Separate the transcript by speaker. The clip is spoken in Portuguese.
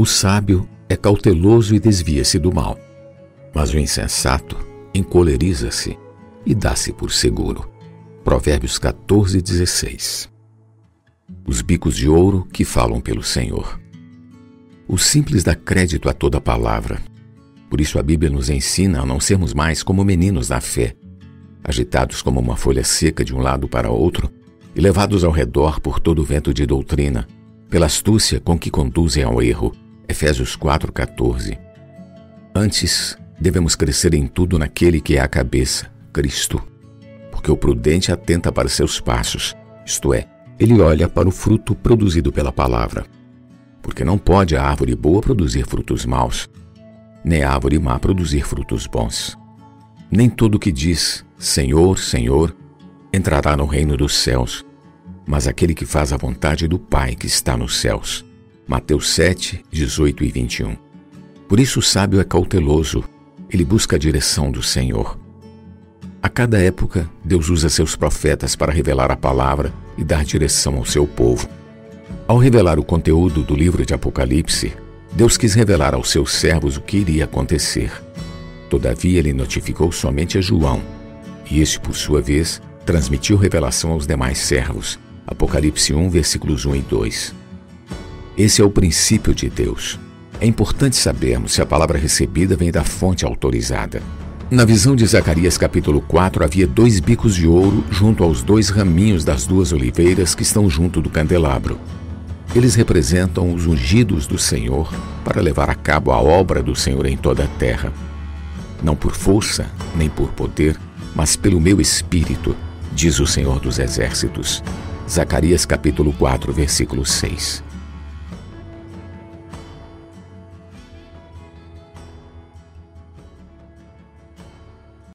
Speaker 1: O sábio é cauteloso e desvia-se do mal, mas o insensato encoleriza-se e dá-se por seguro. Provérbios 14, 16. Os bicos de ouro que falam pelo Senhor. O simples dá crédito a toda palavra. Por isso a Bíblia nos ensina a não sermos mais como meninos da fé, agitados como uma folha seca de um lado para outro e levados ao redor por todo o vento de doutrina, pela astúcia com que conduzem ao erro. Efésios 4:14. Antes, devemos crescer em tudo naquele que é a cabeça, Cristo. Porque o prudente atenta para seus passos, isto é, ele olha para o fruto produzido pela palavra. Porque não pode a árvore boa produzir frutos maus, nem a árvore má produzir frutos bons. Nem todo o que diz Senhor, Senhor entrará no reino dos céus, mas aquele que faz a vontade do Pai que está nos céus. Mateus 7, 18 e 21. Por isso o sábio é cauteloso, ele busca a direção do Senhor. A cada época, Deus usa seus profetas para revelar a palavra e dar direção ao seu povo. Ao revelar o conteúdo do livro de Apocalipse, Deus quis revelar aos seus servos o que iria acontecer. Todavia, ele notificou somente a João, e este, por sua vez, transmitiu revelação aos demais servos. Apocalipse 1, versículos 1 e 2. Esse é o princípio de Deus. É importante sabermos se a palavra recebida vem da fonte autorizada. Na visão de Zacarias capítulo 4 havia dois bicos de ouro junto aos dois raminhos das duas oliveiras que estão junto do candelabro. Eles representam os ungidos do Senhor para levar a cabo a obra do Senhor em toda a terra. Não por força, nem por poder, mas pelo meu espírito, diz o Senhor dos Exércitos. Zacarias capítulo 4, versículo 6.